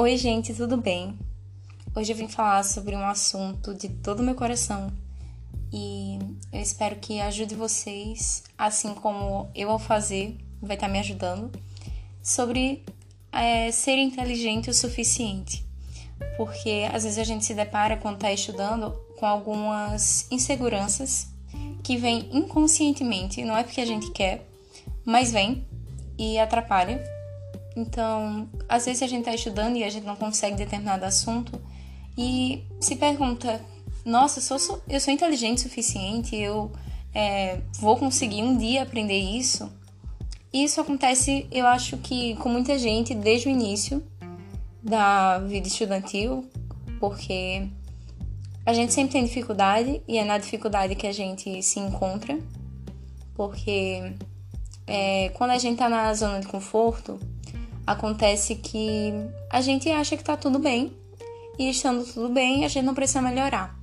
Oi, gente, tudo bem? Hoje eu vim falar sobre um assunto de todo o meu coração e eu espero que ajude vocês, assim como eu ao fazer, vai estar me ajudando, sobre é, ser inteligente o suficiente. Porque às vezes a gente se depara quando está estudando com algumas inseguranças que vêm inconscientemente, não é porque a gente quer, mas vem e atrapalha então, às vezes a gente está estudando e a gente não consegue determinado assunto e se pergunta: nossa, eu sou, eu sou inteligente o suficiente, eu é, vou conseguir um dia aprender isso? Isso acontece, eu acho que com muita gente desde o início da vida estudantil, porque a gente sempre tem dificuldade e é na dificuldade que a gente se encontra, porque é, quando a gente está na zona de conforto, Acontece que a gente acha que tá tudo bem e estando tudo bem, a gente não precisa melhorar.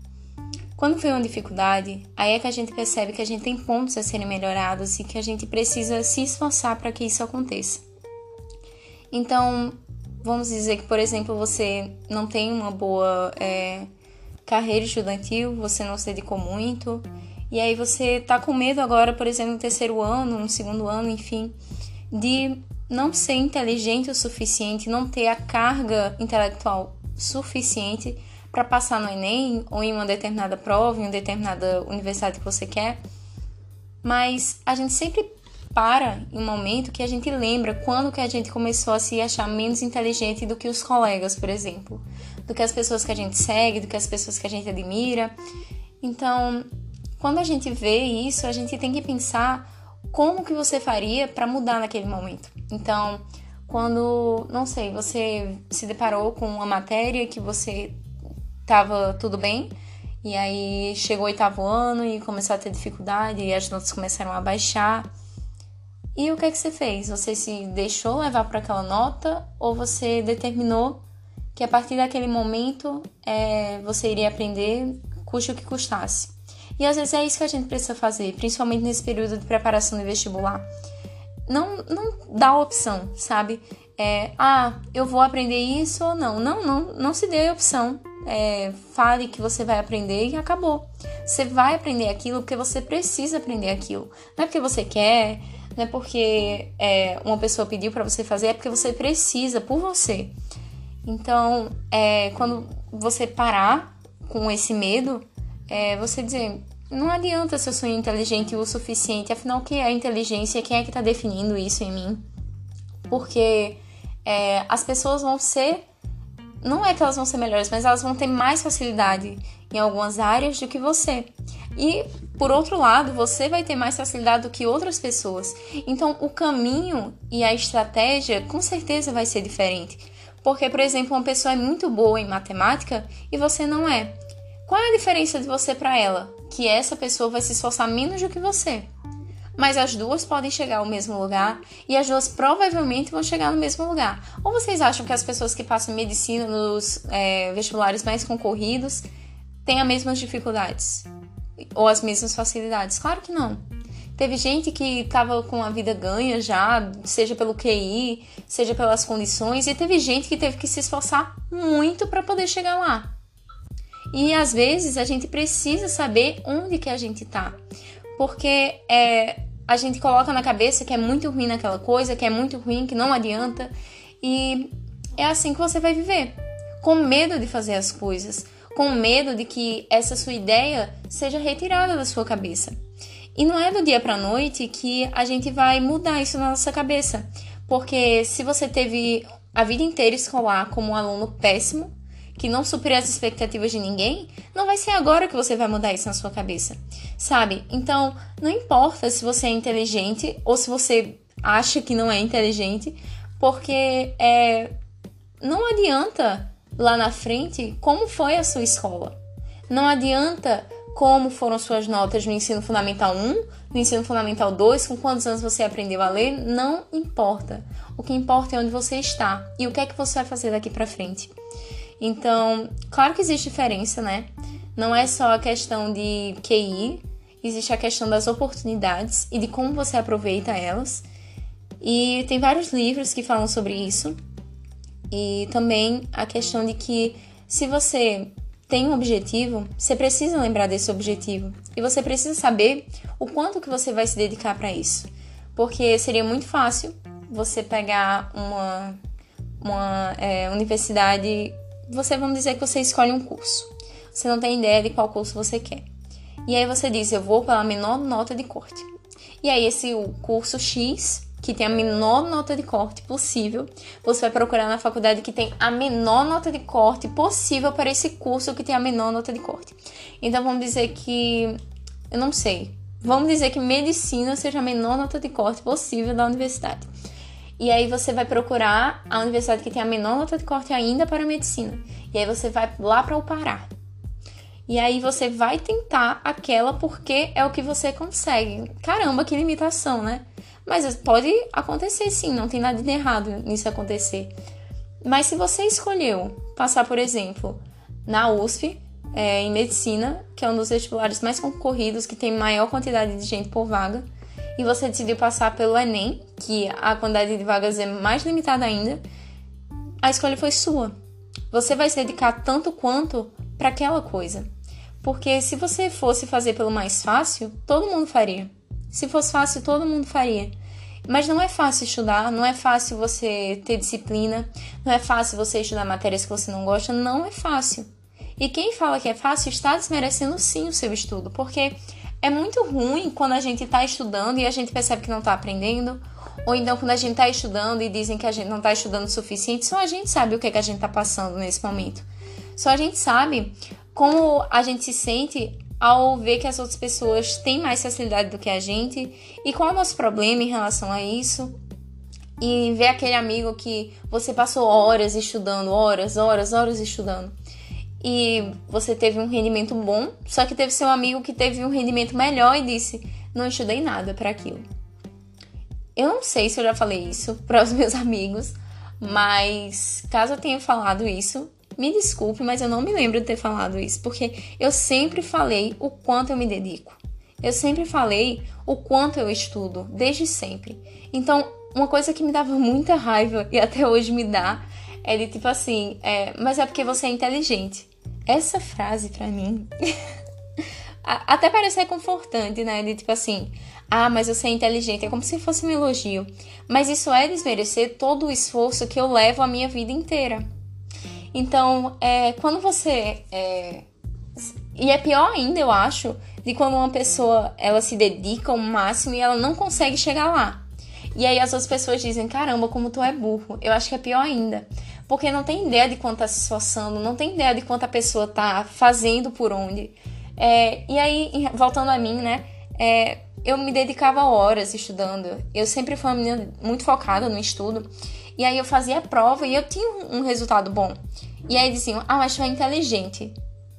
Quando vem uma dificuldade, aí é que a gente percebe que a gente tem pontos a serem melhorados e que a gente precisa se esforçar para que isso aconteça. Então, vamos dizer que, por exemplo, você não tem uma boa é, carreira estudantil, você não se dedicou muito, e aí você tá com medo agora, por exemplo, no terceiro ano, no segundo ano, enfim, de não ser inteligente o suficiente, não ter a carga intelectual suficiente para passar no Enem ou em uma determinada prova, em uma determinada universidade que você quer. Mas a gente sempre para em um momento que a gente lembra quando que a gente começou a se achar menos inteligente do que os colegas, por exemplo, do que as pessoas que a gente segue, do que as pessoas que a gente admira. Então, quando a gente vê isso, a gente tem que pensar como que você faria para mudar naquele momento. Então, quando, não sei, você se deparou com uma matéria que você tava tudo bem, e aí chegou o oitavo ano e começou a ter dificuldade e as notas começaram a baixar. E o que é que você fez? Você se deixou levar para aquela nota ou você determinou que a partir daquele momento é, você iria aprender, custe o que custasse? E às vezes é isso que a gente precisa fazer, principalmente nesse período de preparação de vestibular não, não dá opção, sabe? É, ah, eu vou aprender isso ou não. Não, não, não se dê opção. É, fale que você vai aprender e acabou. Você vai aprender aquilo porque você precisa aprender aquilo. Não é porque você quer, não é porque é, uma pessoa pediu para você fazer, é porque você precisa por você. Então, é, quando você parar com esse medo, é, você dizer, não adianta se eu sou inteligente o suficiente, afinal, o que é inteligência? Quem é que está definindo isso em mim? Porque é, as pessoas vão ser. Não é que elas vão ser melhores, mas elas vão ter mais facilidade em algumas áreas do que você. E, por outro lado, você vai ter mais facilidade do que outras pessoas. Então, o caminho e a estratégia com certeza vai ser diferente. Porque, por exemplo, uma pessoa é muito boa em matemática e você não é. Qual é a diferença de você para ela? Que essa pessoa vai se esforçar menos do que você. Mas as duas podem chegar ao mesmo lugar e as duas provavelmente vão chegar no mesmo lugar. Ou vocês acham que as pessoas que passam medicina nos é, vestibulares mais concorridos têm as mesmas dificuldades? Ou as mesmas facilidades? Claro que não. Teve gente que estava com a vida ganha já, seja pelo QI, seja pelas condições, e teve gente que teve que se esforçar muito para poder chegar lá. E às vezes a gente precisa saber onde que a gente tá. Porque é, a gente coloca na cabeça que é muito ruim naquela coisa, que é muito ruim, que não adianta. E é assim que você vai viver. Com medo de fazer as coisas. Com medo de que essa sua ideia seja retirada da sua cabeça. E não é do dia para noite que a gente vai mudar isso na nossa cabeça. Porque se você teve a vida inteira escolar como um aluno péssimo, que não supera as expectativas de ninguém, não vai ser agora que você vai mudar isso na sua cabeça, sabe? Então, não importa se você é inteligente ou se você acha que não é inteligente, porque é, não adianta lá na frente como foi a sua escola. Não adianta como foram suas notas no ensino fundamental 1, no ensino fundamental 2, com quantos anos você aprendeu a ler, não importa. O que importa é onde você está e o que é que você vai fazer daqui para frente. Então, claro que existe diferença, né? Não é só a questão de QI, existe a questão das oportunidades e de como você aproveita elas. E tem vários livros que falam sobre isso. E também a questão de que se você tem um objetivo, você precisa lembrar desse objetivo e você precisa saber o quanto que você vai se dedicar para isso. Porque seria muito fácil você pegar uma, uma é, universidade, você vamos dizer que você escolhe um curso. Você não tem ideia de qual curso você quer. E aí você diz, eu vou pela menor nota de corte. E aí esse curso X que tem a menor nota de corte possível, você vai procurar na faculdade que tem a menor nota de corte possível para esse curso que tem a menor nota de corte. Então vamos dizer que eu não sei. Vamos dizer que medicina seja a menor nota de corte possível da universidade. E aí você vai procurar a universidade que tem a menor nota de corte ainda para medicina. E aí você vai lá para o Pará. E aí você vai tentar aquela porque é o que você consegue. Caramba, que limitação, né? Mas pode acontecer sim, não tem nada de errado nisso acontecer. Mas se você escolheu passar, por exemplo, na USP, é, em medicina, que é um dos vestibulares mais concorridos, que tem maior quantidade de gente por vaga, e você decidiu passar pelo Enem, que a quantidade de vagas é mais limitada ainda, a escolha foi sua. Você vai se dedicar tanto quanto para aquela coisa. Porque se você fosse fazer pelo mais fácil, todo mundo faria. Se fosse fácil, todo mundo faria. Mas não é fácil estudar, não é fácil você ter disciplina, não é fácil você estudar matérias que você não gosta, não é fácil. E quem fala que é fácil está desmerecendo sim o seu estudo, porque é muito ruim quando a gente está estudando e a gente percebe que não está aprendendo, ou então quando a gente está estudando e dizem que a gente não está estudando o suficiente, só a gente sabe o que, é que a gente está passando nesse momento. Só a gente sabe como a gente se sente ao ver que as outras pessoas têm mais facilidade do que a gente e qual é o nosso problema em relação a isso. E ver aquele amigo que você passou horas estudando, horas, horas, horas estudando. E você teve um rendimento bom, só que teve seu amigo que teve um rendimento melhor e disse: Não estudei nada para aquilo. Eu não sei se eu já falei isso para os meus amigos, mas caso eu tenha falado isso, me desculpe, mas eu não me lembro de ter falado isso, porque eu sempre falei o quanto eu me dedico. Eu sempre falei o quanto eu estudo, desde sempre. Então, uma coisa que me dava muita raiva e até hoje me dá é de tipo assim, é, mas é porque você é inteligente. Essa frase para mim até parece reconfortante, né? De tipo assim, ah, mas você é inteligente, é como se fosse um elogio. Mas isso é desmerecer todo o esforço que eu levo a minha vida inteira. Então, é, quando você. É, e é pior ainda, eu acho, de quando uma pessoa ela se dedica ao máximo e ela não consegue chegar lá. E aí as outras pessoas dizem: caramba, como tu é burro. Eu acho que é pior ainda. Porque não tem ideia de quanto tá se esforçando, não tem ideia de quanto a pessoa tá fazendo por onde. É, e aí, voltando a mim, né? É, eu me dedicava horas estudando. Eu sempre fui uma menina muito focada no estudo. E aí eu fazia a prova e eu tinha um resultado bom. E aí diziam, ah, mas tu é inteligente.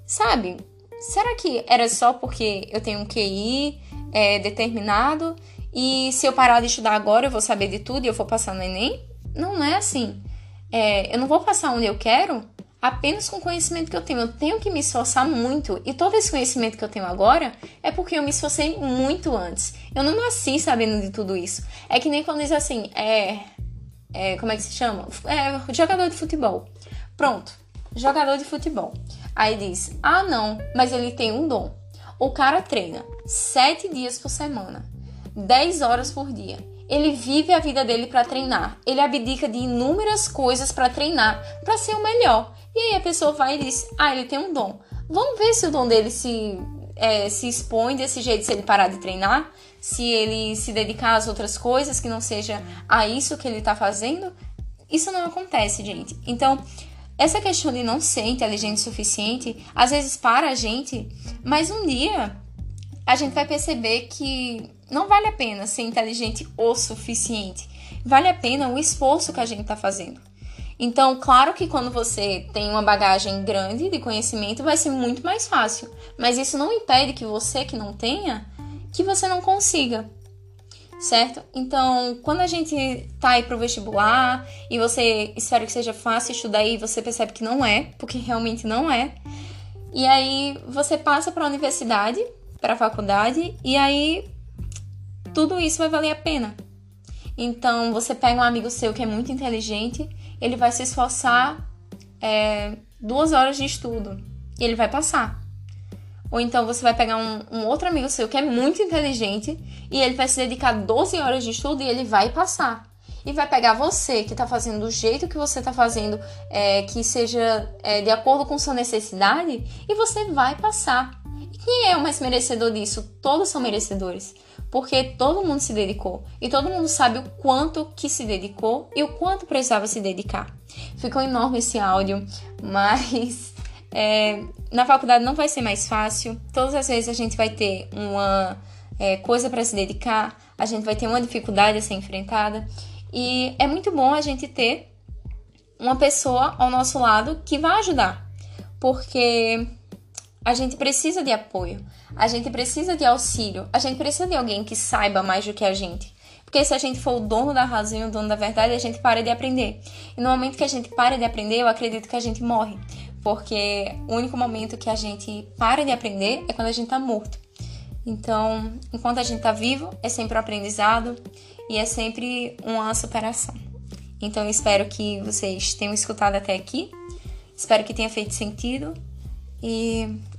Sabe? Será que era só porque eu tenho um QI é, determinado e se eu parar de estudar agora eu vou saber de tudo e eu vou passar no Enem? Não é assim. É, eu não vou passar onde eu quero apenas com o conhecimento que eu tenho. Eu tenho que me esforçar muito. E todo esse conhecimento que eu tenho agora é porque eu me esforcei muito antes. Eu não nasci sabendo de tudo isso. É que nem quando diz assim, é, é, como é que se chama? É, jogador de futebol. Pronto, jogador de futebol. Aí diz: ah, não, mas ele tem um dom. O cara treina sete dias por semana, dez horas por dia. Ele vive a vida dele para treinar. Ele abdica de inúmeras coisas para treinar, para ser o melhor. E aí a pessoa vai e diz: ah, ele tem um dom. Vamos ver se o dom dele se, é, se expõe desse jeito se ele parar de treinar se ele se dedicar às outras coisas que não seja a isso que ele está fazendo, isso não acontece, gente. Então, essa questão de não ser inteligente o suficiente, às vezes para a gente, mas um dia a gente vai perceber que não vale a pena ser inteligente o suficiente. Vale a pena o esforço que a gente está fazendo. Então, claro que quando você tem uma bagagem grande de conhecimento, vai ser muito mais fácil. Mas isso não impede que você que não tenha que você não consiga, certo? Então, quando a gente tá aí pro vestibular e você espera que seja fácil estudar e você percebe que não é, porque realmente não é, e aí você passa para a universidade, para a faculdade, e aí tudo isso vai valer a pena. Então, você pega um amigo seu que é muito inteligente ele vai se esforçar é, duas horas de estudo e ele vai passar. Ou então você vai pegar um, um, outro amigo seu que é muito inteligente e ele vai se dedicar 12 horas de estudo e ele vai passar. E vai pegar você que está fazendo do jeito que você está fazendo, é, que seja é, de acordo com sua necessidade, e você vai passar. E quem é o mais merecedor disso? Todos são merecedores. Porque todo mundo se dedicou. E todo mundo sabe o quanto que se dedicou e o quanto precisava se dedicar. Ficou enorme esse áudio, mas é, na faculdade não vai ser mais fácil. Todas as vezes a gente vai ter uma é, coisa para se dedicar, a gente vai ter uma dificuldade a ser enfrentada. E é muito bom a gente ter uma pessoa ao nosso lado que vai ajudar, porque a gente precisa de apoio, a gente precisa de auxílio, a gente precisa de alguém que saiba mais do que a gente. Porque se a gente for o dono da razão e o dono da verdade, a gente para de aprender. E no momento que a gente para de aprender, eu acredito que a gente morre porque o único momento que a gente para de aprender é quando a gente tá morto. Então, enquanto a gente tá vivo, é sempre um aprendizado e é sempre uma superação. Então, eu espero que vocês tenham escutado até aqui. Espero que tenha feito sentido e